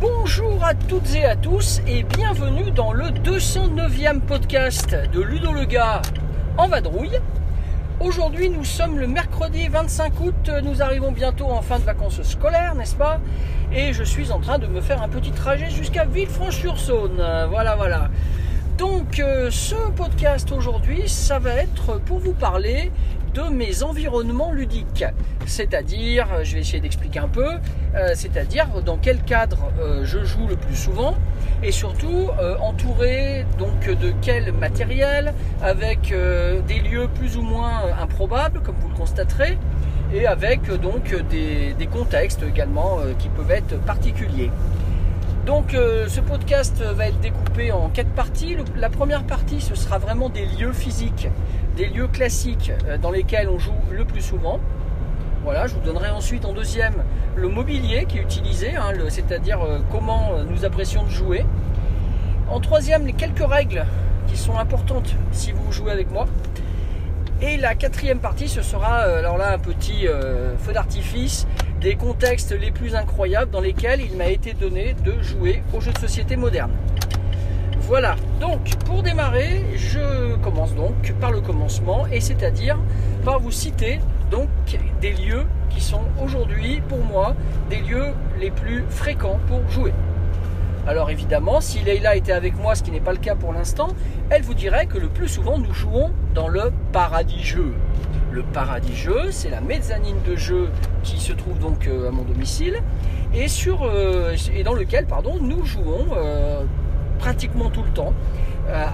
Bonjour à toutes et à tous et bienvenue dans le 209e podcast de Ludo le gars en vadrouille. Aujourd'hui nous sommes le mercredi 25 août, nous arrivons bientôt en fin de vacances scolaires, n'est-ce pas? Et je suis en train de me faire un petit trajet jusqu'à Villefranche-sur-Saône. Voilà, voilà. Donc euh, ce podcast aujourd'hui, ça va être pour vous parler de mes environnements ludiques. C'est-à-dire, je vais essayer d'expliquer un peu, euh, c'est-à-dire dans quel cadre euh, je joue le plus souvent et surtout euh, entouré donc de quel matériel avec euh, des lieux plus ou moins improbables comme vous le constaterez et avec euh, donc des, contextes également euh, qui peuvent être particuliers. Donc euh, ce podcast va être découpé en quatre parties. La première partie, ce sera vraiment des lieux physiques, des lieux classiques euh, dans lesquels on joue le plus souvent. Voilà, je vous donnerai ensuite en deuxième le mobilier qui est utilisé, hein, c'est-à-dire euh, comment nous apprécions de jouer. En troisième, les quelques règles qui sont importantes si vous jouez avec moi. Et la quatrième partie, ce sera euh, alors là un petit euh, feu d'artifice des contextes les plus incroyables dans lesquels il m'a été donné de jouer aux jeux de société modernes. Voilà, donc pour démarrer, je commence donc par le commencement et c'est-à-dire par vous citer donc des lieux qui sont aujourd'hui pour moi des lieux les plus fréquents pour jouer. Alors évidemment, si Leïla était avec moi, ce qui n'est pas le cas pour l'instant, elle vous dirait que le plus souvent nous jouons dans le paradis jeu. Le paradis jeu, c'est la mezzanine de jeu qui se trouve donc euh, à mon domicile euh, et dans lequel pardon, nous jouons euh, pratiquement tout le temps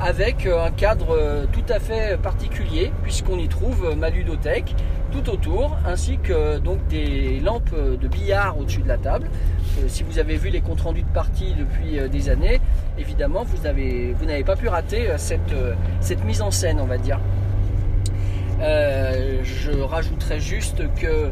avec un cadre tout à fait particulier puisqu'on y trouve ma ludothèque tout autour ainsi que donc des lampes de billard au-dessus de la table. Euh, si vous avez vu les comptes rendus de partie depuis euh, des années, évidemment vous avez vous n'avez pas pu rater euh, euh, cette mise en scène on va dire. Euh, je rajouterais juste que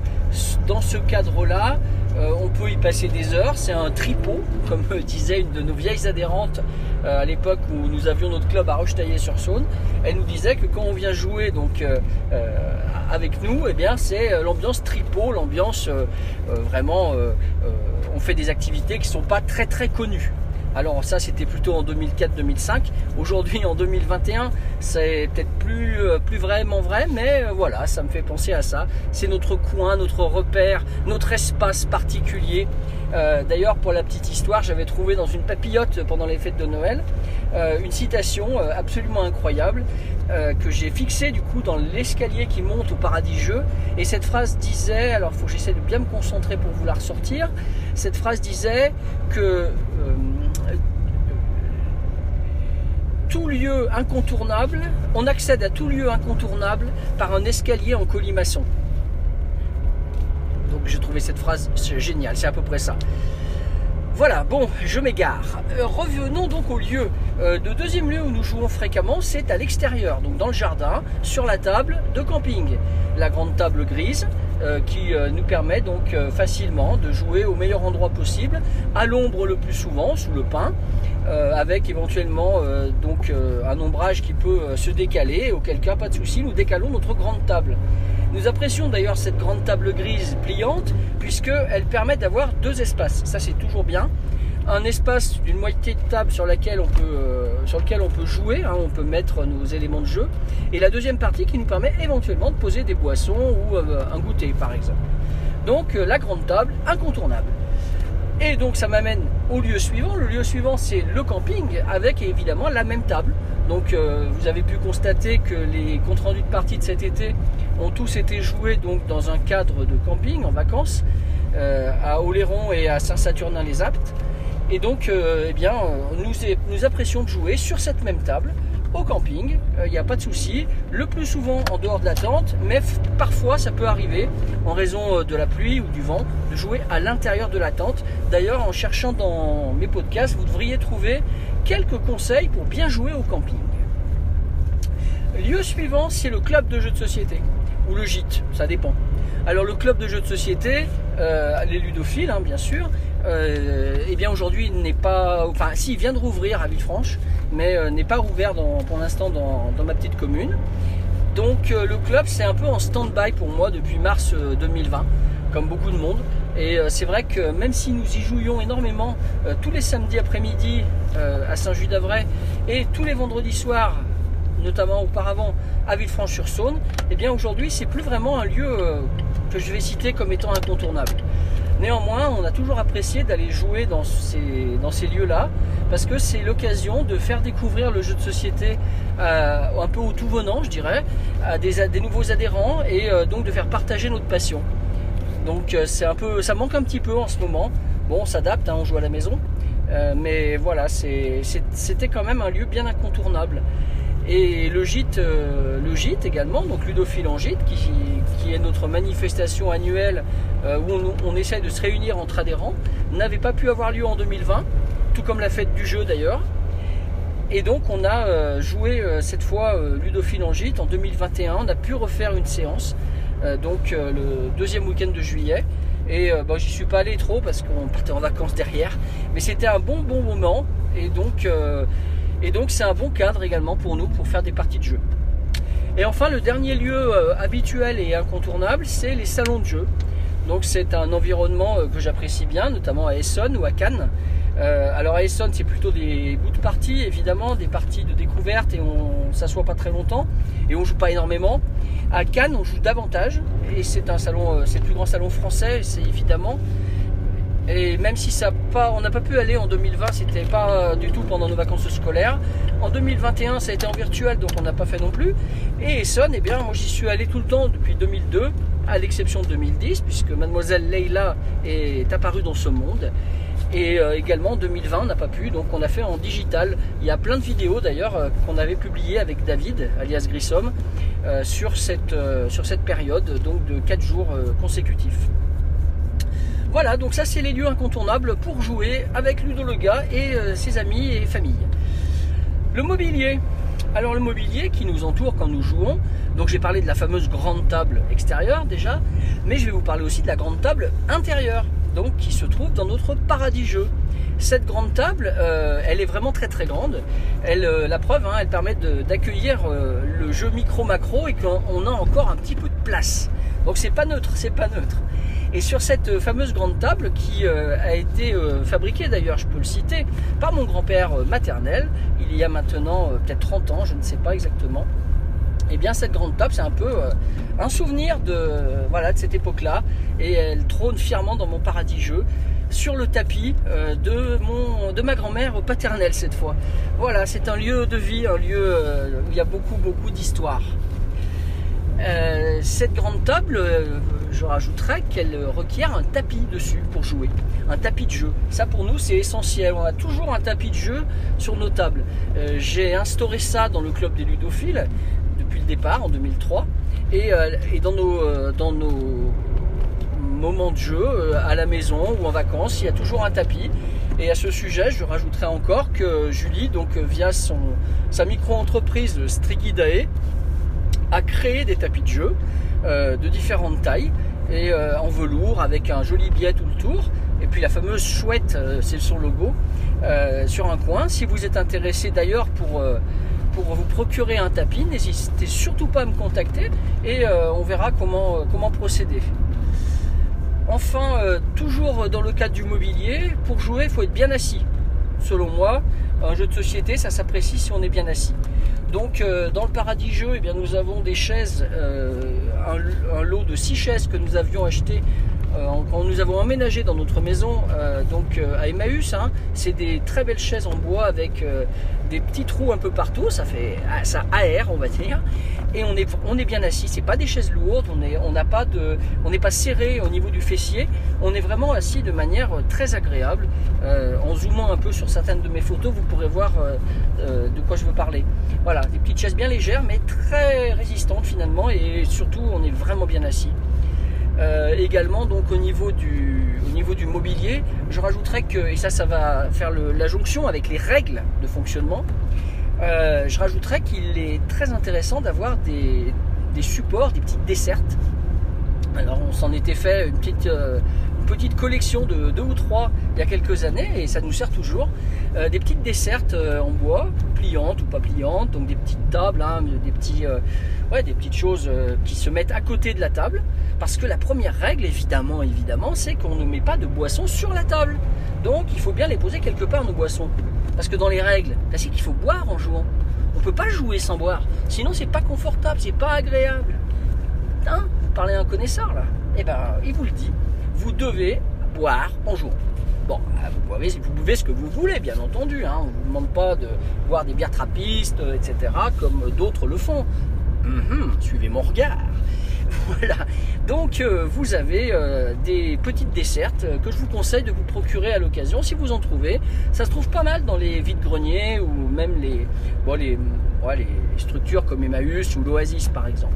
dans ce cadre-là, euh, on peut y passer des heures. C'est un tripot, comme disait une de nos vieilles adhérentes euh, à l'époque où nous avions notre club à Rochetaillé-sur-Saône. Elle nous disait que quand on vient jouer avec nous, eh bien c'est l'ambiance tripot, l'ambiance vraiment. on fait des activités qui sont pas très très connues. Alors ça c'était plutôt en 2004-2005. Aujourd'hui en 2021 c'est peut-être plus, euh, plus vraiment vrai mais euh, voilà ça me fait penser à ça. C'est notre coin, notre repère, notre espace particulier. Euh, D'ailleurs pour la petite histoire j'avais trouvé dans une papillote pendant les fêtes de Noël une citation absolument incroyable que j'ai fixée du coup dans l'escalier qui monte au paradis jeu et cette phrase disait alors il faut que j'essaie de bien me concentrer pour vous la ressortir cette phrase disait que tout lieu incontournable, on accède à tout lieu incontournable par un escalier en colimaçon. Donc j'ai trouvé cette phrase géniale, c'est à peu près ça. Voilà, bon, je m'égare. Euh, revenons donc au lieu. Euh, le deuxième lieu où nous jouons fréquemment, c'est à l'extérieur, donc dans le jardin, sur la table de camping. La grande table grise euh, qui euh, nous permet donc euh, facilement de jouer au meilleur endroit possible, à l'ombre le plus souvent, sous le pin, euh, avec éventuellement euh, donc euh, un ombrage qui peut euh, se décaler, auquel cas pas de souci, nous décalons notre grande table. Nous apprécions d'ailleurs cette grande table grise pliante puisqu'elle permet d'avoir deux espaces. Ça c'est toujours bien. Un espace d'une moitié de table sur, laquelle on peut, euh, sur lequel on peut jouer, hein, on peut mettre nos éléments de jeu. Et la deuxième partie qui nous permet éventuellement de poser des boissons ou euh, un goûter par exemple. Donc euh, la grande table, incontournable. Et donc ça m'amène au lieu suivant. Le lieu suivant c'est le camping avec évidemment la même table. Donc vous avez pu constater que les comptes rendus de partie de cet été ont tous été joués donc dans un cadre de camping en vacances à Oléron et à Saint-Saturnin-les-Aptes. Et donc euh, eh euh, nous, apprécions de jouer sur cette même table au camping, il n'y a pas de souci. Le plus souvent en dehors de la tente, mais parfois ça peut arriver, en raison euh, de la pluie ou du vent, de jouer à l'intérieur de la tente. D'ailleurs, en cherchant dans mes podcasts, vous devriez trouver quelques conseils pour bien jouer au camping. Lieu suivant, c'est le club de jeux de société. ou le gîte, ça dépend. Alors le club de jeux de société, euh, les ludophiles hein, bien sûr, euh, eh bien aujourd'hui n'est pas, enfin si il vient de rouvrir à Villefranche, mais euh, n'est pas rouvert pour l'instant dans, ma petite commune. Donc euh, le club c'est un peu en stand-by pour moi depuis mars euh, 2020, comme beaucoup de monde. Et euh, c'est vrai que même si nous y jouions énormément euh, tous les samedis après-midi euh, à Saint-Just-d'Avray et tous les vendredis soirs, notamment auparavant à Villefranche-sur-Saône, eh bien aujourd'hui c'est plus vraiment un lieu euh, que je vais citer comme étant incontournable. Néanmoins, on a toujours apprécié d'aller jouer dans ces, lieux-là parce que c'est l'occasion de faire découvrir le jeu de société euh, un peu au tout venant, je dirais, à des, nouveaux adhérents et euh, donc de faire partager notre passion. Donc euh, c'est un peu, ça manque un petit peu en ce moment. Bon, on s'adapte, hein, on joue à la maison, mais voilà, c'était quand même un lieu bien incontournable. Et le gîte, euh, le gîte également, donc Ludophile en gîte, qui, est notre manifestation annuelle euh, où on, on essaie de se réunir entre adhérents, n'avait pas pu avoir lieu en 2020, tout comme la fête du jeu d'ailleurs. Et donc on a euh, joué cette fois Ludophile en gîte en 2021, on a pu refaire une séance, donc le deuxième week-end de juillet. Et bon, j'y suis pas allé trop parce qu'on partait en vacances derrière, mais c'était un bon bon moment. Et donc et donc c'est un bon cadre également pour nous pour faire des parties de jeu. Et enfin le dernier lieu euh, habituel et incontournable, c'est les salons de jeu. Donc c'est un environnement euh, que j'apprécie bien, notamment à Essonne ou à Cannes. Euh, alors à Essonne, c'est plutôt des bouts de parties, évidemment, des parties de découverte et on s'assoit pas très longtemps et on joue pas énormément. À Cannes, on joue davantage et c'est un salon, c'est le plus grand salon français, c'est évidemment. Et même si ça pas, on n'a pas pu aller en 2020, c'était pas euh, du tout pendant nos vacances scolaires. En 2021, ça a été en virtuel, donc on n'a pas fait non plus. Et Essonne, eh bien, moi j'y suis allé tout le temps depuis 2002, à l'exception de 2010, puisque Mademoiselle Leila est apparue dans ce monde. Et euh, également en 2020, on n'a pas pu, donc on a fait en digital. Il y a plein de vidéos d'ailleurs euh, qu'on avait publiées avec David, alias Grissom, sur, cette, sur cette période donc de 4 jours consécutifs. Voilà, donc ça c'est les lieux incontournables pour jouer avec Ludo gars et euh, ses amis et famille. Le mobilier. Alors le mobilier qui nous entoure quand nous jouons. Donc j'ai parlé de la fameuse grande table extérieure déjà, mais je vais vous parler aussi de la grande table intérieure, donc qui se trouve dans notre paradis jeu. Cette grande table, euh, elle est vraiment très très grande. Euh, la preuve, hein, elle permet d'accueillir le jeu micro-macro et qu'on on a encore un petit peu de place. Donc c'est pas neutre, c'est pas neutre. Et sur cette euh, fameuse grande table qui euh, a été euh, fabriquée d'ailleurs, je peux le citer, par mon grand-père maternel, il y a maintenant peut-être 30 ans, je ne sais pas exactement. Et bien cette grande table, c'est un peu un souvenir de, voilà, de cette époque-là. Et elle trône fièrement dans mon paradis jeu, sur le tapis de, mon, de ma grand-mère paternelle cette fois. Voilà, c'est un lieu de vie, un lieu où il y a beaucoup, beaucoup d'histoire. Euh, cette grande table, euh, je rajouterais qu'elle requiert un tapis dessus pour jouer, un tapis de jeu. Ça pour nous c'est essentiel. On a toujours un tapis de jeu sur nos tables. Euh, J'ai instauré ça dans le club des ludophiles depuis le départ en 2003 et, dans, nos, moments de jeu à la maison ou en vacances, il y a toujours un tapis. Et à ce sujet, je rajouterai encore que Julie, donc via sa micro-entreprise Strigidae, a créé des tapis de jeu euh, de différentes tailles et euh, en velours avec un joli billet tout le tour. Et puis la fameuse chouette, euh, c'est son logo, sur un coin. Si vous êtes intéressé d'ailleurs pour, pour vous procurer un tapis, n'hésitez surtout pas à me contacter et on verra comment, comment procéder. Enfin, toujours dans le cadre du mobilier, pour jouer, il faut être bien assis. Selon moi, un jeu de société, ça s'apprécie si on est bien assis. Donc, euh, dans le paradis jeu, eh bien, nous avons des chaises, euh, un, lot de six chaises que nous avions achetées euh, quand nous avons emménagé dans notre maison, euh, donc euh, à Emmaüs. hein. c'est des très belles chaises en bois avec des petits trous un peu partout. Ça fait, ah, ça aère, on va dire. Et on est, on est bien assis. C'est pas des chaises lourdes. On est, on pas de, on n'est pas serré au niveau du fessier. On est vraiment assis de manière très agréable. En zoomant un peu sur certaines de mes photos, vous pourrez voir de quoi je veux parler. Voilà, des petites chaises bien légères, mais très résistantes finalement, et surtout on est vraiment bien assis. Euh, également donc au niveau du au niveau du mobilier je rajouterais que et ça ça va faire la jonction avec les règles de fonctionnement euh, je rajouterais qu'il est très intéressant d'avoir des des supports, des petites dessertes. Alors on s'en était fait une petite, euh, petite collection de deux ou trois il y a quelques années et ça nous sert toujours. Des petites dessertes en bois, pliantes ou pas pliantes, donc des petites tables, hein, des, petits, des petites choses euh, qui se mettent à côté de la table. Parce que la première règle, évidemment, évidemment, c'est qu'on ne met pas de boissons sur la table. Donc il faut bien les poser quelque part nos boissons. Parce que dans les règles, c'est qu'il faut boire en jouant. On peut pas jouer sans boire. Sinon c'est pas confortable, c'est pas agréable. Hein? Parlez à un connaisseur là Eh ben, il vous le dit. Vous devez boire en jouant. Bon, euh, vous buvez, vous buvez ce que vous voulez, bien entendu. Hein. On ne vous demande pas de boire des bières trappistes, euh, etc., comme d'autres le font. Mhm, suivez mon regard. Voilà. Donc, euh, vous avez euh, des petites dessertes euh, que je vous conseille de vous procurer à l'occasion, si vous en trouvez. Ça se trouve pas mal dans les vides-greniers ou même les, les structures comme Emmaüs ou l'Oasis, par exemple.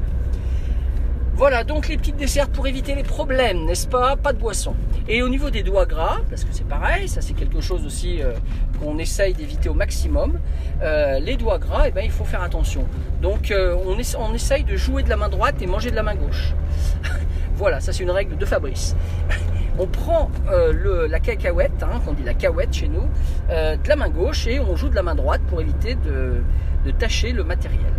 Voilà, donc les petites desserts pour éviter les problèmes, n'est-ce pas? Pas de boisson. Et au niveau des doigts gras, parce que c'est pareil, ça c'est quelque chose aussi euh, qu'on essaye d'éviter au maximum, euh, les doigts gras, eh ben, il faut faire attention. Donc euh, on, essa- on essaye de jouer de la main droite et manger de la main gauche. voilà, ça c'est une règle de Fabrice. On prend la cacahuète, hein, on dit la cahuète chez nous, de la main gauche et on joue de la main droite pour éviter de, de tâcher le matériel.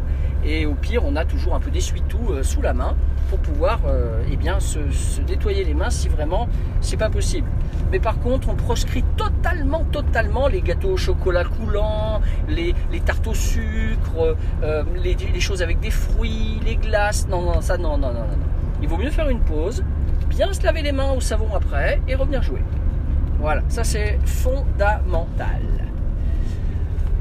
Et au pire, on a toujours un peu d'essuie-tout euh, sous la main pour pouvoir euh, eh bien, se, nettoyer les mains si vraiment c'est pas possible. Mais par contre, on proscrit totalement, totalement les gâteaux au chocolat coulant, les, les tartes au sucre, euh, les, les choses avec des fruits, les glaces. Non, non, ça, non, non, non. non. Il vaut mieux faire une pause, bien se laver les mains au savon après et revenir jouer. Voilà, ça c'est fondamental.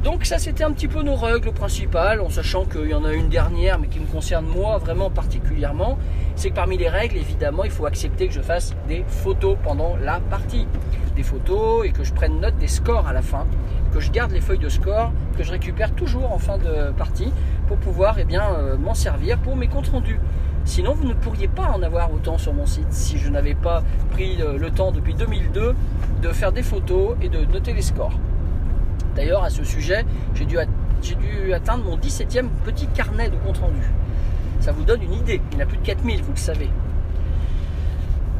Donc ça c'était un petit peu nos règles principales, en sachant qu'il y en a une dernière, mais qui me concerne moi vraiment particulièrement, c'est que parmi les règles, évidemment, il faut accepter que je fasse des photos pendant la partie. Des photos et que je prenne note des scores à la fin, que je garde les feuilles de score, que je récupère toujours en fin de partie, pour pouvoir eh euh, m'en servir pour mes comptes rendus. Sinon, vous ne pourriez pas en avoir autant sur mon site si je n'avais pas pris le temps depuis 2002 de faire des photos et de noter les scores. D'ailleurs, à ce sujet, j'ai dû, atteindre mon 17e petit carnet de compte rendu. Ça vous donne une idée. Il y en a plus de 4000, vous le savez.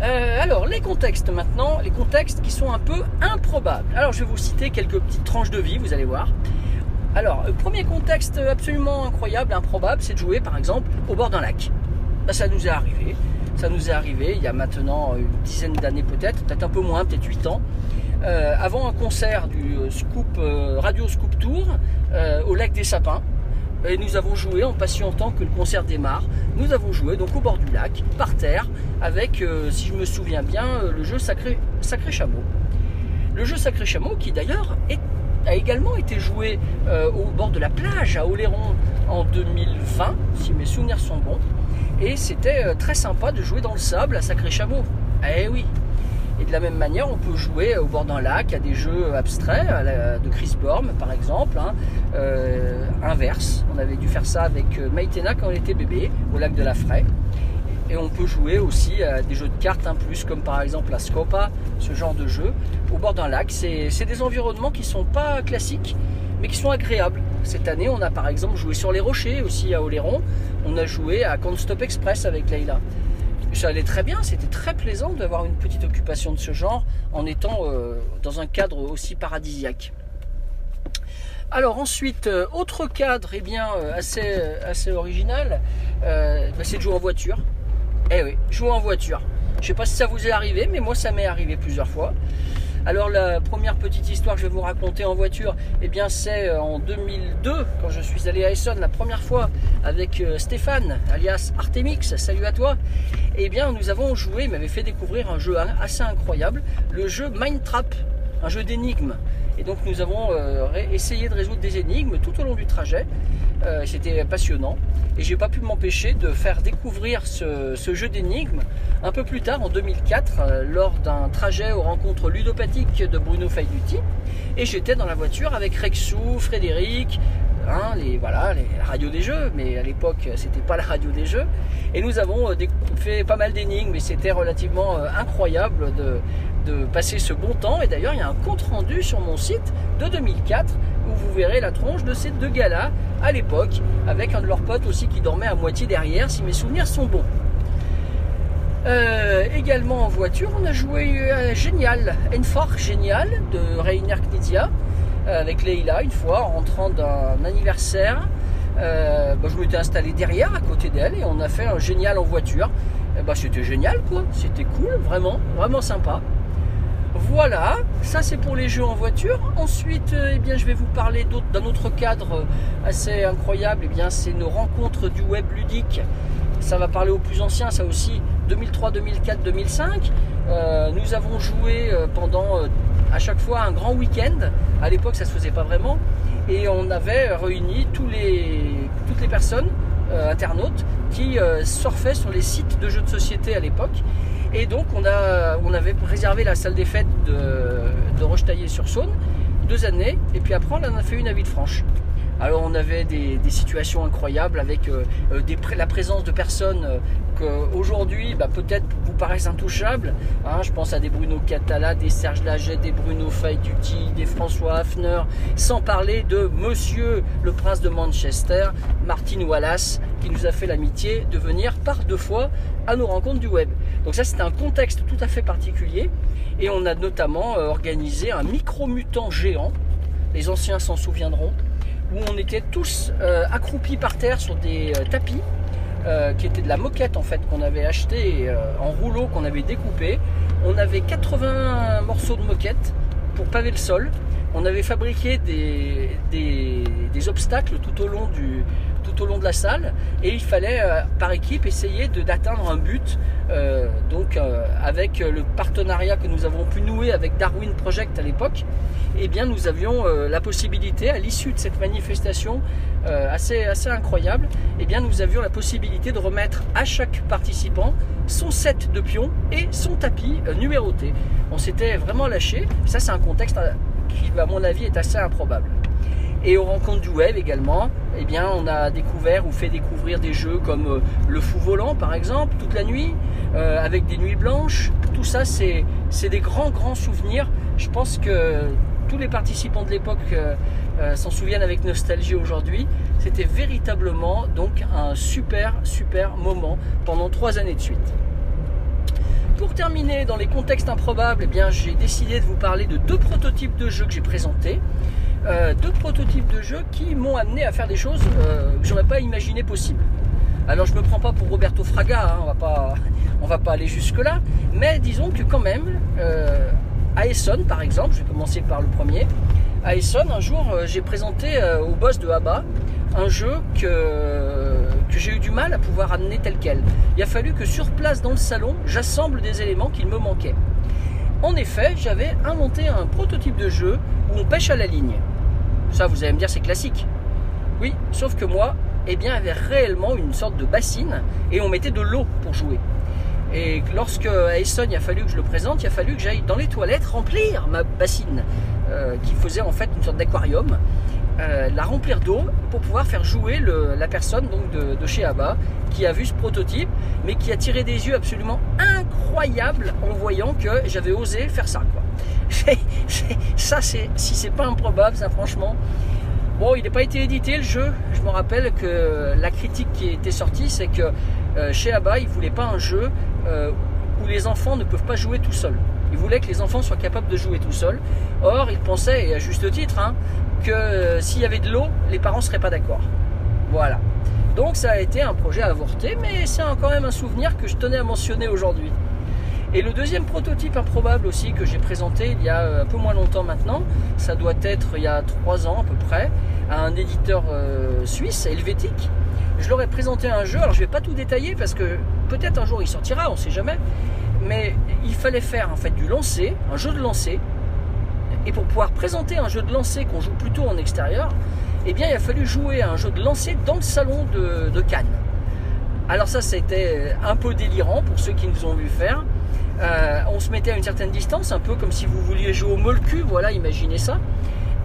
Euh, alors, les contextes maintenant, les contextes qui sont un peu improbables. Alors, je vais vous citer quelques petites tranches de vie, vous allez voir. Alors, premier contexte absolument incroyable, improbable, c'est de jouer par exemple au bord d'un lac. Ça nous est arrivé. Ça nous est arrivé il y a maintenant une dizaine d'années peut-être, peut-être un peu moins, peut-être 8 ans. Euh, avant un concert du euh, Scoop, euh, Radio Scoop Tour au lac des Sapins. Et nous avons joué en patientant que le concert démarre. Nous avons joué donc au bord du lac, par terre, avec, si je me souviens bien, le jeu Sacré, Sacré Chameau. Le jeu Sacré Chameau qui d'ailleurs a également été joué au bord de la plage à Oléron en 2020, si mes souvenirs sont bons. Et c'était très sympa de jouer dans le sable à Sacré Chameau. Eh oui, et de la même manière, on peut jouer au bord d'un lac à des jeux abstraits, de Chris Borm par exemple. hein. Euh, inverse, on avait dû faire ça avec euh, Maïtena quand on était bébé, au lac de la Fraie. Et on peut jouer aussi à des jeux de cartes un plus, comme par exemple la Scopa, ce genre de jeu, au bord d'un lac. C'est des environnements qui sont pas classiques, mais qui sont agréables. Cette année, on a par exemple joué sur les rochers aussi à Oléron. On a joué à Can't Stop Express avec Leïla ça allait très bien, c'était très plaisant d'avoir une petite occupation de ce genre en étant euh, dans un cadre aussi paradisiaque. Alors ensuite, euh, autre cadre eh bien, euh, assez, assez original, bah, c'est de jouer en voiture. Eh oui, jouer en voiture. Je sais pas si ça vous est arrivé, mais moi ça m'est arrivé plusieurs fois. Alors la première petite histoire que je vais vous raconter en voiture, eh bien c'est euh, en 2002 quand je suis allé à Essonne la première fois avec euh, Stéphane alias Artemix. Salut à toi. Eh bien nous avons joué, il m'avait fait découvrir un jeu assez incroyable, le jeu Mind Trap, un jeu d'énigmes. Et donc nous avons euh, essayé de résoudre des énigmes tout au long du trajet. Euh, C'était passionnant. Et j'ai pas pu m'empêcher de faire découvrir ce, ce jeu d'énigmes un peu plus tard, en 2004, euh, lors d'un trajet aux rencontres ludopathiques de Bruno Faiduti. Et j'étais dans la voiture avec Rexou, Frédéric, hein, les, voilà, les radios des jeux, mais à l'époque c'était pas la radio des jeux. Et nous avons fait pas mal d'énigmes, et c'était relativement incroyable de, passer ce bon temps. Et d'ailleurs, il y a un compte rendu sur mon site de 2004 où vous verrez la tronche de ces deux gars-là à l'époque, avec un de leurs potes aussi qui dormait à moitié derrière, si mes souvenirs sont bons. Euh, également en voiture, on a joué à Génial, Enfort Génial de Rainer Knizia euh, avec Leila une fois en rentrant d'un anniversaire. Euh, bah, je m'étais installé derrière à côté d'elle et on a fait un génial en voiture. bah, c'était génial quoi, c'était cool, vraiment, vraiment sympa. Voilà, ça c'est pour les jeux en voiture. Ensuite, eh bien, je vais vous parler d'un autre cadre assez incroyable. Eh bien, c'est nos rencontres du web ludique. Ça va parler aux plus anciens, ça aussi, 2003, 2004, 2005. Nous avons joué euh, pendant euh, à chaque fois un grand week-end. À l'époque, ça se faisait pas vraiment. Et on avait réuni toutes les personnes, euh, internautes, qui surfaient sur les sites de jeux de société à l'époque. Et donc, on, avait réservé la salle des fêtes de, de sur saône deux années. Et puis après, on en a fait une à Villefranche. Alors on avait des, situations incroyables avec euh, euh, la présence de personnes euh, qu'aujourd'hui bah, peut-être vous paraissent intouchables. Hein. je pense à des Bruno Catala, des Serge Laget, des Bruno Faiduti, des François Hafner, sans parler de Monsieur le Prince de Manchester, Martin Wallace, qui nous a fait l'amitié de venir par deux fois à nos rencontres du web. Donc ça c'est un contexte tout à fait particulier et on a notamment organisé un micro-mutant géant. Les anciens s'en souviendront où on était tous euh, accroupis par terre sur des euh, tapis euh, qui étaient de la moquette en fait qu'on avait acheté en rouleau qu'on avait découpé. On avait 80 morceaux de moquette pour paver le sol. On avait fabriqué des, obstacles tout au long de la salle et il fallait euh, par équipe essayer d'atteindre un but. Euh, donc euh, avec le partenariat que nous avons pu nouer avec Darwin Project à l'époque, eh bien nous avions la possibilité à l'issue de cette manifestation assez, assez incroyable, eh bien nous avions la possibilité de remettre à chaque participant son set de pions et son tapis numéroté. On s'était vraiment lâché. Ça c'est un contexte qui à mon avis est assez improbable. Et aux rencontres du web également, eh bien, on a découvert ou fait découvrir des jeux comme euh, le fou volant par exemple, toute la nuit, euh, avec des nuits blanches. Tout ça, c'est des grands, grands souvenirs. Je pense que tous les participants de l'époque euh, s'en souviennent avec nostalgie aujourd'hui. C'était véritablement donc un super, super moment pendant trois années de suite. Pour terminer, dans les contextes improbables, eh bien, j'ai décidé de vous parler de deux prototypes de jeux que j'ai présentés. Euh, deux prototypes de jeux qui m'ont amené à faire des choses euh, que j'aurais pas imaginé possibles. Alors je me prends pas pour Roberto Fraga, hein, on va pas, on va pas aller jusque là, mais disons que quand même, euh, à Essonne par exemple, je vais commencer par le premier. À Essonne, un jour, euh, j'ai présenté au boss de ABBA un jeu que, que j'ai eu du mal à pouvoir amener tel quel. Il a fallu que sur place dans le salon, j'assemble des éléments qu'il me manquaient. En effet, j'avais inventé un prototype de jeu où on pêche à la ligne. Ça, vous allez me dire, c'est classique. Oui, sauf que moi, eh bien, avait réellement une sorte de bassine et on mettait de l'eau pour jouer. Et lorsque à Essonne, il a fallu que je le présente, il a fallu que j'aille dans les toilettes remplir ma bassine, euh, qui faisait en fait une sorte d'aquarium, euh, la remplir d'eau pour pouvoir faire jouer la personne donc de, chez ABBA qui a vu ce prototype, mais qui a tiré des yeux absolument incroyables en voyant que j'avais osé faire ça. Quoi. ça, c'est si c'est pas improbable, ça franchement. Bon, il n'a pas été édité le jeu. Je me rappelle que la critique qui était sortie, c'est que euh, chez ABBA, ils voulaient pas un jeu euh, où les enfants ne peuvent pas jouer tout seuls. Ils voulaient que les enfants soient capables de jouer tout seuls. Or, ils pensaient, et à juste titre, hein, que euh, s'il y avait de l'eau, les parents seraient pas d'accord. Voilà. Donc ça a été un projet avorté, mais c'est quand même un souvenir que je tenais à mentionner aujourd'hui. Et le deuxième prototype improbable aussi que j'ai présenté il y a euh, un peu moins longtemps maintenant, ça doit être il y a trois ans à peu près, à un éditeur euh, suisse, helvétique. Je leur ai présenté un jeu, alors je ne vais pas tout détailler parce que peut-être un jour il sortira, on ne sait jamais, mais il fallait faire en fait du lancer, un jeu de lancer, et pour pouvoir présenter un jeu de lancer qu'on joue plutôt en extérieur, eh bien il a fallu jouer à un jeu de lancer dans le salon de, Cannes. Alors ça c'était un peu délirant pour ceux qui nous ont vu faire. Euh, on se mettait à une certaine distance, un peu comme si vous vouliez jouer au molcu, voilà, imaginez ça.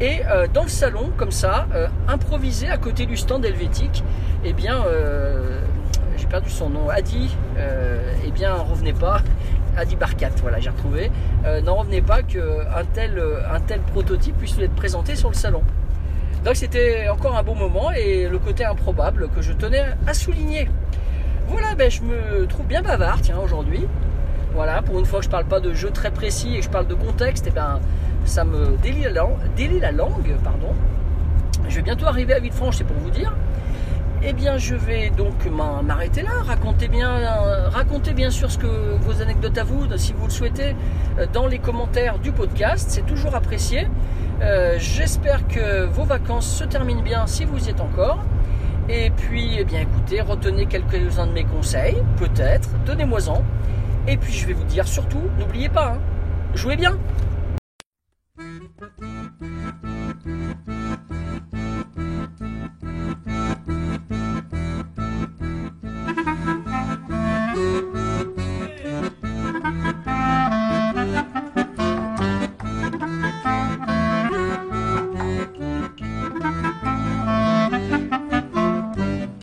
Et euh, dans le salon, comme ça, euh, improvisé à côté du stand helvétique, eh bien, euh, perdu son nom, Adi, euh, eh bien, revenez pas, Adi Barkat, voilà, j'ai retrouvé, euh, n'en revenez pas qu'un tel, euh, un tel prototype puisse être présenté sur le salon. Donc c'était encore un beau moment et le côté improbable que je tenais à souligner. Voilà, ben, je me trouve bien bavard, tiens, aujourd'hui. Voilà, pour une fois que je parle pas de jeu très précis et je parle de contexte, et ben, ça me délie la, langue, délie la langue, pardon. Je vais bientôt arriver à Villefranche, c'est pour vous dire. Eh bien, je vais donc m'arrêter là. Racontez bien, euh, racontez bien sûr ce que vos anecdotes à vous, si vous le souhaitez, euh, dans les commentaires du podcast. C'est toujours apprécié. Euh, J'espère que vos vacances se terminent bien si vous y êtes encore. Et puis, eh bien, écoutez, retenez quelques-uns de mes conseils, peut-être. Donnez-moi-en. Et puis, je vais vous dire surtout, n'oubliez pas, hein, jouez bien.